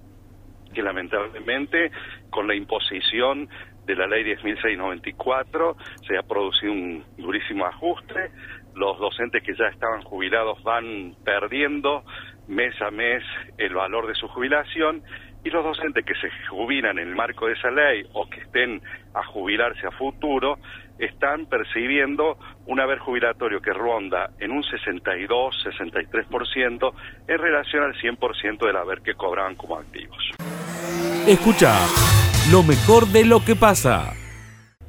que lamentablemente con la imposición de la ley 10.694 se ha producido un durísimo ajuste, los docentes que ya estaban jubilados van perdiendo mes a mes el valor de su jubilación y los docentes que se jubilan en el marco de esa ley o que estén a jubilarse a futuro están percibiendo un haber jubilatorio que ronda en un 62-63% en relación al 100% del haber que cobraban como activos. Escucha lo mejor de lo que pasa.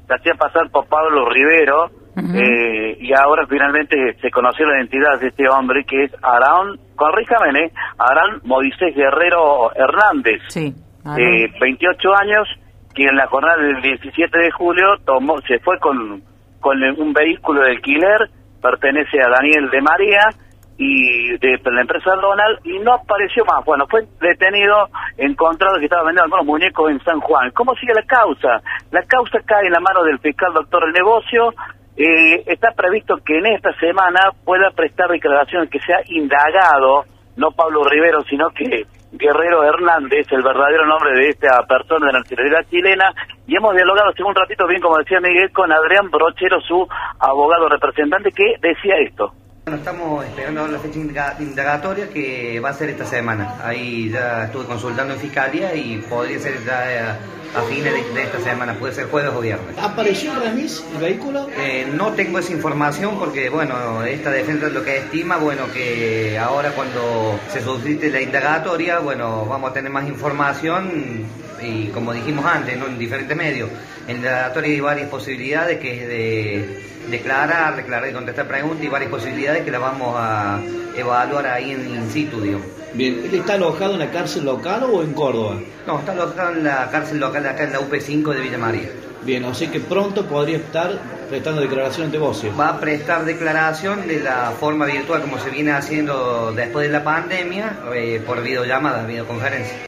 Se hacía pasar por Pablo Rivero eh, y ahora finalmente se conoció la identidad de este hombre que es Arán, corríjame, ¿eh? Arán Moisés Guerrero Hernández, Sí. de 28 años, que en la jornada del 17 de julio tomó, se fue con, con un vehículo de alquiler, pertenece a Daniel de María y de, la empresa Donald y no apareció más. Bueno, fue detenido, encontrado que estaba vendiendo algunos muñecos en San Juan. ¿Cómo sigue la causa? La causa cae en la mano del fiscal doctor El Negocio. Eh, está previsto que en esta semana pueda prestar declaración que sea indagado, no Pablo Rivero, sino que Guerrero Hernández, el verdadero nombre de esta persona de la nacionalidad chilena, y hemos dialogado hace un ratito, bien como decía Miguel, con Adrián Brochero, su abogado representante, que decía esto. Bueno, estamos esperando la fecha indaga- indagatoria que va a ser esta semana. Ahí ya estuve consultando en fiscalía y podría ser ya eh, a fines de, de esta semana, puede ser jueves o viernes. ¿Apareció el remis, el vehículo? Eh, no tengo esa información porque, bueno, esta defensa lo que estima, bueno, que ahora cuando se suscite la indagatoria, bueno, vamos a tener más información y como dijimos antes, ¿no? en diferentes medios. En la indagatoria hay varias posibilidades que es de declarar, declarar y contestar preguntas y varias posibilidades que la vamos a evaluar ahí en in situ, digamos. Bien, ¿él está alojado en la cárcel local o en Córdoba? No, está alojado en la cárcel local de acá en la UP5 de Villa María. Bien, así que pronto podría estar prestando declaración ante vos. Va a prestar declaración de la forma virtual como se viene haciendo después de la pandemia, eh, por videollamadas, videoconferencia.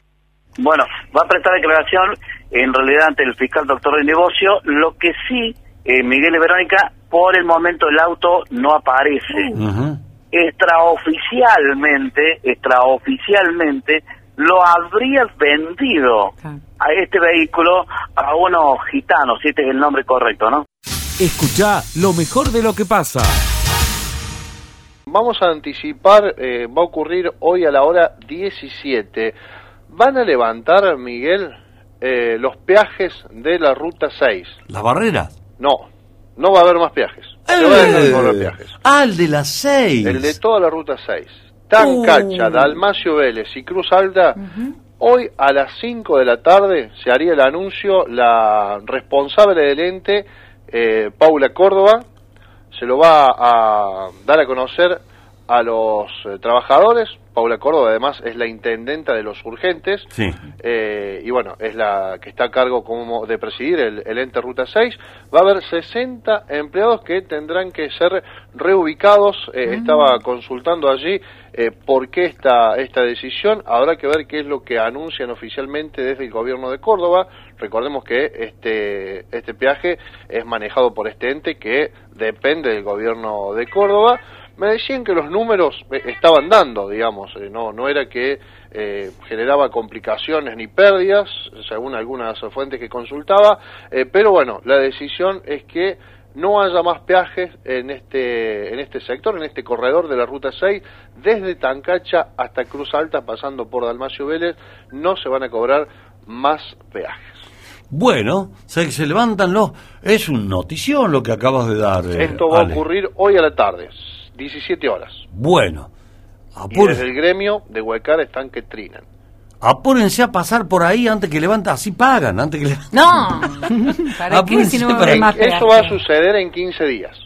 Bueno, va a prestar declaración en realidad ante el fiscal doctor de negocio, lo que sí, eh, Miguel y Verónica, por el momento el auto no aparece. Extraoficialmente, extraoficialmente, lo habría vendido a este vehículo a unos gitanos, si este es el nombre correcto, ¿no? Escucha lo mejor de lo que pasa. Vamos a anticipar, eh, va a ocurrir hoy a la hora 17. Van a levantar, Miguel, eh, los peajes de la ruta 6. ¿La barrera? No, no va a haber más peajes. Peajes. Ah, el de las seis. El de toda la ruta 6. Tancacha, Uh. Dalmacio Vélez y Cruz Alta. Hoy a las 5 de la tarde se haría el anuncio, la responsable del ente, eh, Paula Córdoba, se lo va a dar a conocer a los eh, trabajadores. Paula Córdoba además es la intendenta de los urgentes Sí. eh, y bueno, es la que está a cargo como de presidir el, el ente Ruta 6. Va a haber 60 empleados que tendrán que ser reubicados. Eh, Estaba consultando allí eh, por qué esta, esta decisión. Habrá que ver qué es lo que anuncian oficialmente desde el gobierno de Córdoba. Recordemos que este, este peaje es manejado por este ente que depende del gobierno de Córdoba. Me decían que los números eh, estaban dando, digamos, eh, no, no era que eh, generaba complicaciones ni pérdidas, según algunas fuentes que consultaba, eh, pero bueno, la decisión es que no haya más peajes en este, en este sector, en este corredor de la Ruta 6, desde Tancacha hasta Cruz Alta, pasando por Dalmacio Vélez, no se van a cobrar más peajes. Bueno, se, se levantan los... Es un notición lo que acabas de dar. eh, Esto va Ale. a ocurrir hoy a la tarde, 17 horas. Bueno, Y apúrense, desde el gremio de Huecar están que trinan. apúrense a pasar por ahí antes que levanta, así pagan, antes que levanten. No. <laughs> ¿Para qué si no sí, va a haber para- más Eso peaje? va a suceder en 15 días.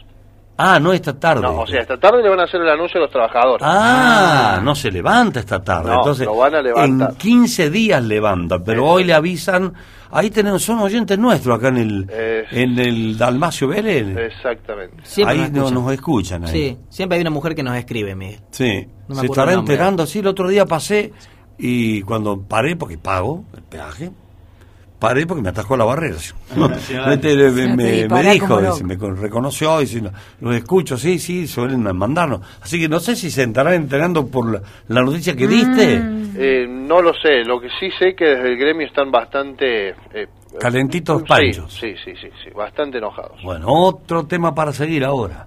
Ah, no esta tarde. No, o sea, esta tarde le van a hacer el anuncio a los trabajadores. Ah, no se levanta esta tarde. No, Entonces, lo van a levantar. En 15 días levantan, pero hoy le avisan. Ahí tenemos, son oyentes nuestros acá en el, Eh, en el Dalmacio Vélez. Exactamente. Siempre ahí nos no- escuchan. nos escuchan. Ahí. Sí, siempre hay una mujer que nos escribe, Miguel. Sí, No me se estará enterando. Sí, el otro día pasé y cuando paré, porque pago el peaje, paré porque me atajó la barrera. <laughs> Este, me, me- me- me dijo, dice, me con- reconoció, y dice, "No, los escucho, sí, sí, suelen mandarnos. Así que no sé si se estarán enterando por la, la noticia que diste. Eh, no lo sé, lo que sí sé que desde el gremio están bastante... eh, Calentitos sí, panchos. Sí, sí, sí, sí, bastante enojados. Bueno, otro tema para seguir ahora.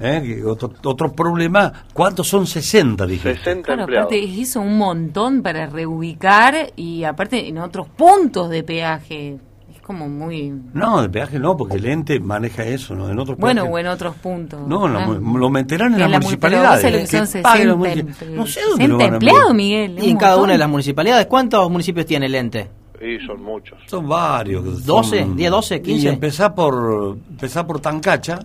¿Eh? Que Otro, otro problema, ¿cuántos son 60? Dije. 60 Claro, empleados. aparte hizo un montón para reubicar y aparte en otros puntos de peaje. Es como muy... No, de peaje no, porque el ente maneja eso, ¿no? En otros Bueno, peajes- o en otros puntos. No, lo, Ah. lo meterán en Que las la mu- municipalidades. lo son paguen los 60 municipios. em- No sé dónde lo 60 van a empleados. Miguel. Y en cada una de las municipalidades, ¿cuántos municipios tiene el ente? Y son muchos. Son varios. 12, son- 10, 12, 15. Y empezá por, empezá por Tancacha,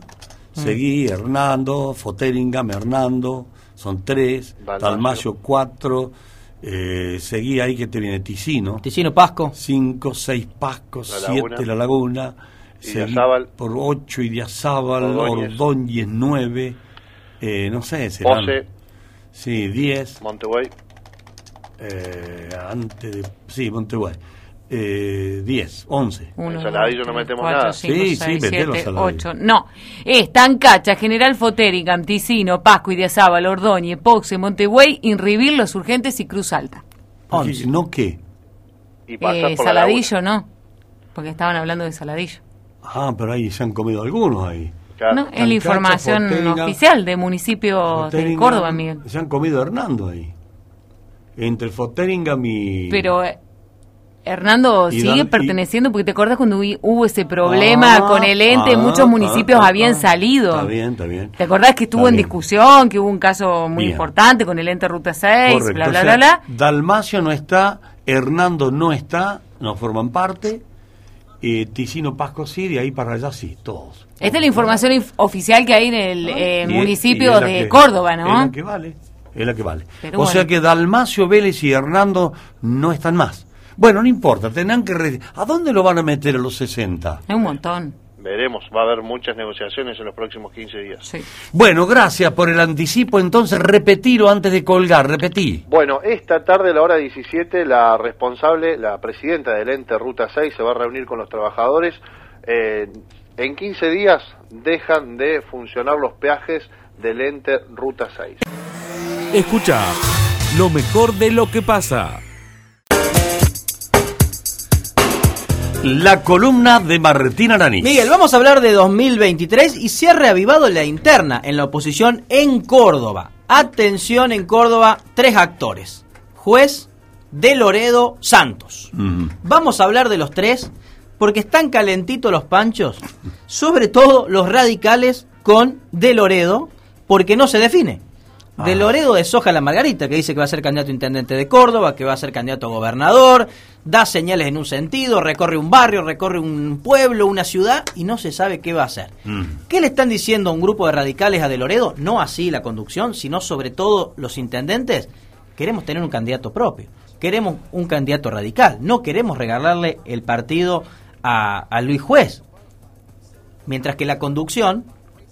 Mm. seguí Hernando, Foteringam, Hernando, son tres. Dalmacio cuatro, eh, seguí ahí que te viene Ticino. Ticino, Pasco. Cinco, seis Pascos, La Laguna. siete La Laguna. seguí. Por ocho Idiazábal, Ordóñez. Ordóñez nueve, eh, no sé, serán... Sí, diez. Montevideo. Eh, antes de. Sí, Montevideo. Eh, 10, 11. Uno, En Saladillo no metemos cuatro, nada. cinco, Sí, sí, seis, metelo siete, Saladillo. ocho. No. Es Tancacha, General Fotericam, Ticino, Pasco, Idiazábal, Ordóñez, Poxe, Montegüey, Inrivir, Los Urgentes y Cruz Alta. Porque, ¿No qué? Y Eh, por la Saladillo no, porque estaban hablando de Saladillo. Ah, pero ahí se han comido algunos ahí. Claro. No, es la información oficial de municipios de Córdoba, Miguel. Se han comido Hernando ahí. Entre Foteringam y. Pero eh, Hernando sigue Dan- y- perteneciendo, porque te acuerdas cuando hubo ese problema Ah, con el ente, ah, muchos municipios ah, habían salido. Está bien, está bien. ¿Te acordás que estuvo en discusión, que hubo un caso muy Bien. importante con el ente Ruta 6, Correcto. bla, O bla, sea, bla, bla? Dalmacio no está, Hernando no está, no forman parte. Eh, Ticino Pasco sí, de ahí para allá sí, todos. Esta es la información inf- oficial que hay en el eh, es- municipio es de que- Córdoba, Es ¿no? la que vale, es la que vale. Pero o bueno. sea que Dalmacio, Vélez y Hernando no están más. Bueno, no importa, tendrán que... re- ¿A dónde lo van a meter a los 60? Hay un montón. Veremos, va a haber muchas negociaciones en los próximos 15 días. Sí. Bueno, gracias por el anticipo, entonces repetilo antes de colgar, repetí. Bueno, esta tarde a la hora 17 la responsable, la presidenta del ente Ruta 6 se va a reunir con los trabajadores. Eh, en 15 días dejan de funcionar los peajes del ente Ruta 6. Escucha lo mejor de lo que pasa. La columna de Martín Aranís. Miguel, vamos a hablar de 2023 y se ha reavivado la interna en la oposición en Córdoba. Atención en Córdoba, tres actores. Juez, De Loredo, Santos. Mm. Vamos a hablar de los tres porque están calentitos los panchos, sobre todo los radicales con De Loredo, porque no se define. De Ah. Loredo deshoja la Margarita, que dice que va a ser candidato a intendente de Córdoba, que va a ser candidato a gobernador, da señales en un sentido, recorre un barrio, recorre un pueblo, una ciudad, y no se sabe qué va a hacer. Mm. ¿Qué le están diciendo a un grupo de radicales a De Loredo? No así la conducción, sino sobre todo los intendentes. Queremos tener un candidato propio, queremos un candidato radical, no queremos regalarle el partido a, a Luis Juez. Mientras que la conducción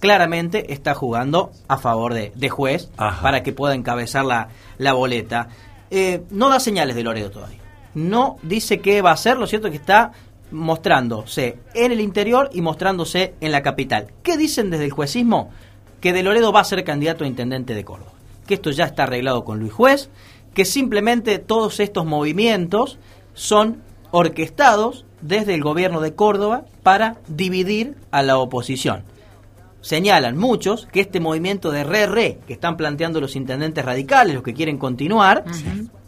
claramente está jugando a favor de, de Juez Ajá. para que pueda encabezar la, la boleta. Eh, no da señales de Loredo todavía. No dice qué va a hacer, lo cierto es que está mostrándose en el interior y mostrándose en la capital. ¿Qué dicen desde el juecismo? Que de Loredo va a ser candidato a intendente de Córdoba. Que esto ya está arreglado con Luis Juez, que simplemente todos estos movimientos son orquestados desde el gobierno de Córdoba para dividir a la oposición. Señalan muchos que este movimiento de re-re que están planteando los intendentes radicales, los que quieren continuar,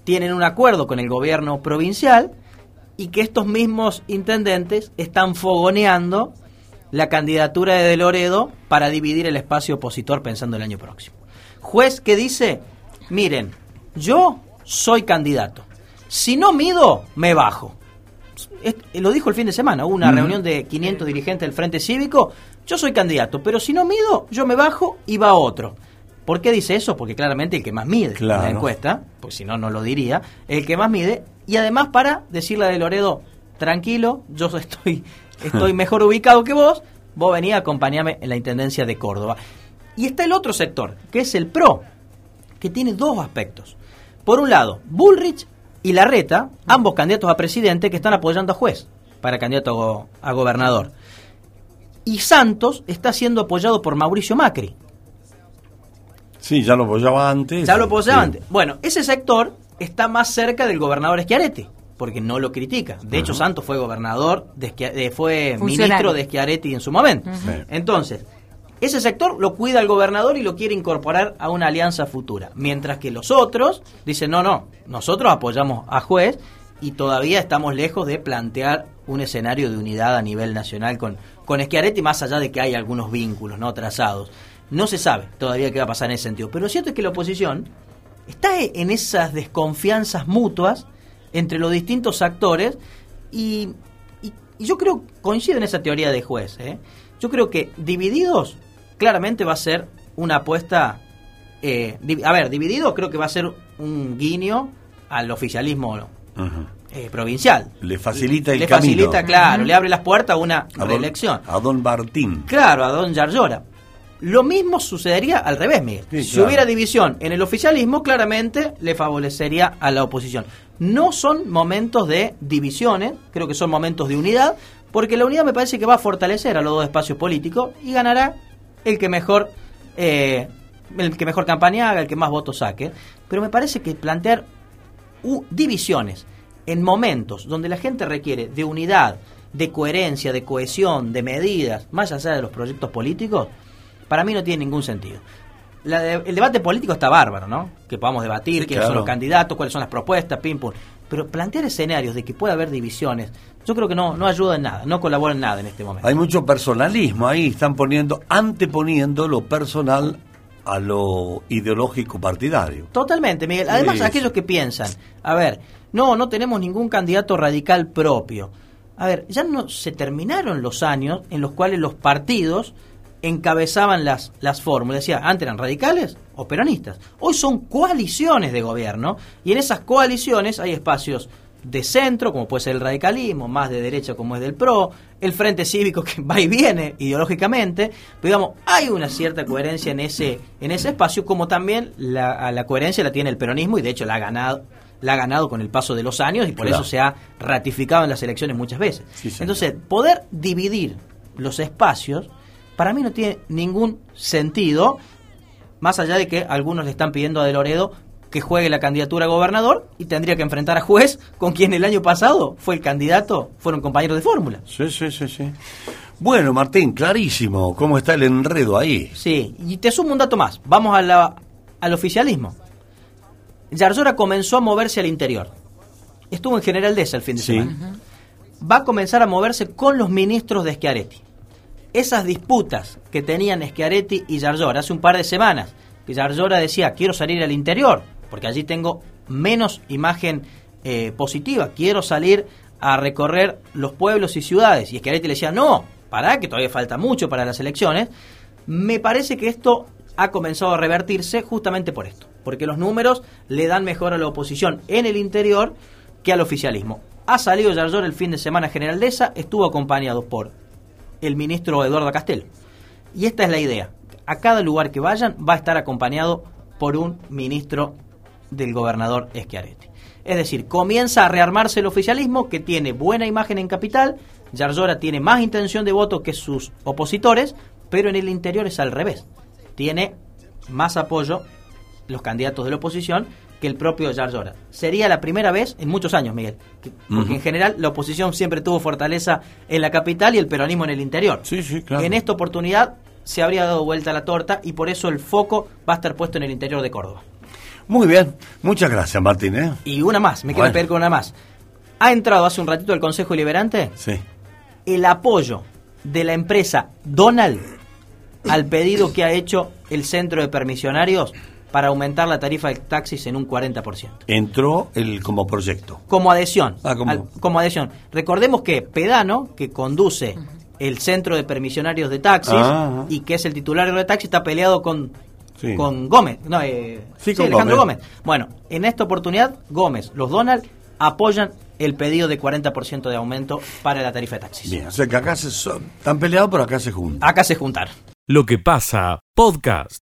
tienen un acuerdo con el gobierno provincial y que estos mismos intendentes están fogoneando la candidatura de De Loredo para dividir el espacio opositor pensando el año próximo. Juez que dice, miren, yo soy candidato. Si no mido, me bajo. Lo dijo el fin de semana, hubo una reunión de 500 dirigentes del Frente Cívico, yo soy candidato, pero si no mido, yo me bajo y va otro. ¿Por qué dice eso? Porque claramente el que más mide en Claro. la encuesta, pues si no, no lo diría, el que más mide, y además para decirle a De Loredo, tranquilo, yo estoy, <laughs> estoy mejor ubicado que vos, vos vení a acompañarme en la Intendencia de Córdoba. Y está el otro sector, que es el PRO, que tiene dos aspectos. Por un lado, Bullrich y Larreta, ambos candidatos a presidente que están apoyando a juez para candidato a gobernador. Y Santos está siendo apoyado por Mauricio Macri. Sí, ya lo apoyaba antes. Ya lo apoyaba Sí. antes. Bueno, ese sector está más cerca del gobernador Schiaretti, porque no lo critica. De hecho. Santos fue gobernador, de eh, fue ministro de Schiaretti en su momento. Entonces, ese sector lo cuida el gobernador y lo quiere incorporar a una alianza futura. Mientras que los otros dicen, no, no, nosotros apoyamos a juez y todavía estamos lejos de plantear un escenario de unidad a nivel nacional con, con Schiaretti, más allá de que hay algunos vínculos no trazados. No se sabe todavía qué va a pasar en ese sentido. Pero lo cierto es que la oposición está en esas desconfianzas mutuas entre los distintos actores y, y- yo creo, coincido en esa teoría de juez, ¿eh? yo creo que divididos claramente va a ser una apuesta, eh, a ver, dividido creo que va a ser un guiño al oficialismo Ajá. Eh, provincial. Le facilita el le camino. facilita, claro, le abre las puertas a una A don- reelección. A don Martín. Claro, a don Yarlora. Lo mismo sucedería al revés, Miguel. Sí, si claro. hubiera división en el oficialismo, claramente le favorecería a la oposición. No son momentos de divisiones, creo que son momentos de unidad, porque la unidad me parece que va a fortalecer a los dos espacios políticos y ganará el que mejor eh, el que mejor campaña haga, el que más votos saque. Pero me parece que plantear u- divisiones en momentos donde la gente requiere de unidad, de coherencia, de cohesión, de medidas, más allá de los proyectos políticos, para mí no tiene ningún sentido. La de- el debate político está bárbaro, ¿no? Que podamos debatir Sí, quiénes son los candidatos, cuáles son las propuestas, pim pum. Pero plantear escenarios de que pueda haber divisiones, yo creo que no, no ayuda en nada, no colabora en nada en este momento. Hay mucho personalismo ahí, están poniendo, anteponiendo lo personal a lo ideológico partidario. Totalmente, Miguel. Además, Sí, aquellos que piensan, a ver, no, no tenemos ningún candidato radical propio. A ver, ya no se terminaron los años en los cuales los partidos encabezaban las, las fórmulas. Decía, antes eran radicales o peronistas. Hoy son coaliciones de gobierno y en esas coaliciones hay espacios de centro, como puede ser el radicalismo, más de derecha como es del PRO, el Frente Cívico que va y viene ideológicamente, pero digamos, hay una cierta coherencia en ese, en ese espacio, como también la, la coherencia la tiene el peronismo y de hecho la ha ganado la ha ganado con el paso de los años y por Claro. eso se ha ratificado en las elecciones muchas veces. Sí. Entonces, poder dividir los espacios, para mí no tiene ningún sentido, más allá de que algunos le están pidiendo a De Loredo que juegue la candidatura a gobernador y tendría que enfrentar a juez con quien el año pasado fue el candidato, fueron compañeros de fórmula. Sí, sí, sí, sí. Bueno, Martín, clarísimo cómo está el enredo ahí. Sí, y te sumo un dato más. Vamos a la- al oficialismo. Yarzora comenzó a moverse al interior. Estuvo en General Deza el fin de Sí. semana. Va a comenzar a moverse con los ministros de Schiaretti. Esas disputas que tenían Schiaretti y Yarzora hace un par de semanas, que Yarzora decía, quiero salir al interior, porque allí tengo menos imagen eh, positiva, quiero salir a recorrer los pueblos y ciudades. Y Schiaretti le decía, no, pará, que todavía falta mucho para las elecciones. Me parece que esto ha comenzado a revertirse justamente por esto, porque los números le dan mejor a la oposición en el interior que al oficialismo. Ha salido Yarzor el fin de semana General Deza, estuvo acompañado por el ministro Eduardo Castel. Y esta es la idea. A cada lugar que vayan va a estar acompañado por un ministro del gobernador Schiaretti. Es decir, comienza a rearmarse el oficialismo que tiene buena imagen en capital, Yarzora tiene más intención de voto que sus opositores, pero en el interior es al revés. Tiene más apoyo los candidatos de la oposición que el propio Yarzora. Sería la primera vez en muchos años, Miguel, que- porque en general la oposición siempre tuvo fortaleza en la capital y el peronismo en el interior. Sí, sí, claro. En esta oportunidad se habría dado vuelta la torta y por eso el foco va a estar puesto en el interior de Córdoba. Muy bien, muchas gracias, Martín, ¿eh? Y una más, me quiero pedir con una más. Ha entrado hace un ratito el Consejo Deliberante Sí. el apoyo de la empresa Donald al pedido que ha hecho el Centro de Permisionarios para aumentar la tarifa de taxis en un 40%. Entró el como proyecto. Como adhesión. Ah, como- al- como adhesión. Recordemos que Pedano, que conduce el Centro de Permisionarios de Taxis Ah. y que es el titular de taxi, está peleado con, Sí. con Gómez. No, eh, Sí, con Alejandro Gómez. Gómez. Bueno, en esta oportunidad, Gómez, los Donald apoyan el pedido de 40% de aumento para la tarifa de taxis. Bien, o sea que acá se son, están peleados, pero acá se juntan. Acá se juntaron. Lo que pasa, podcast.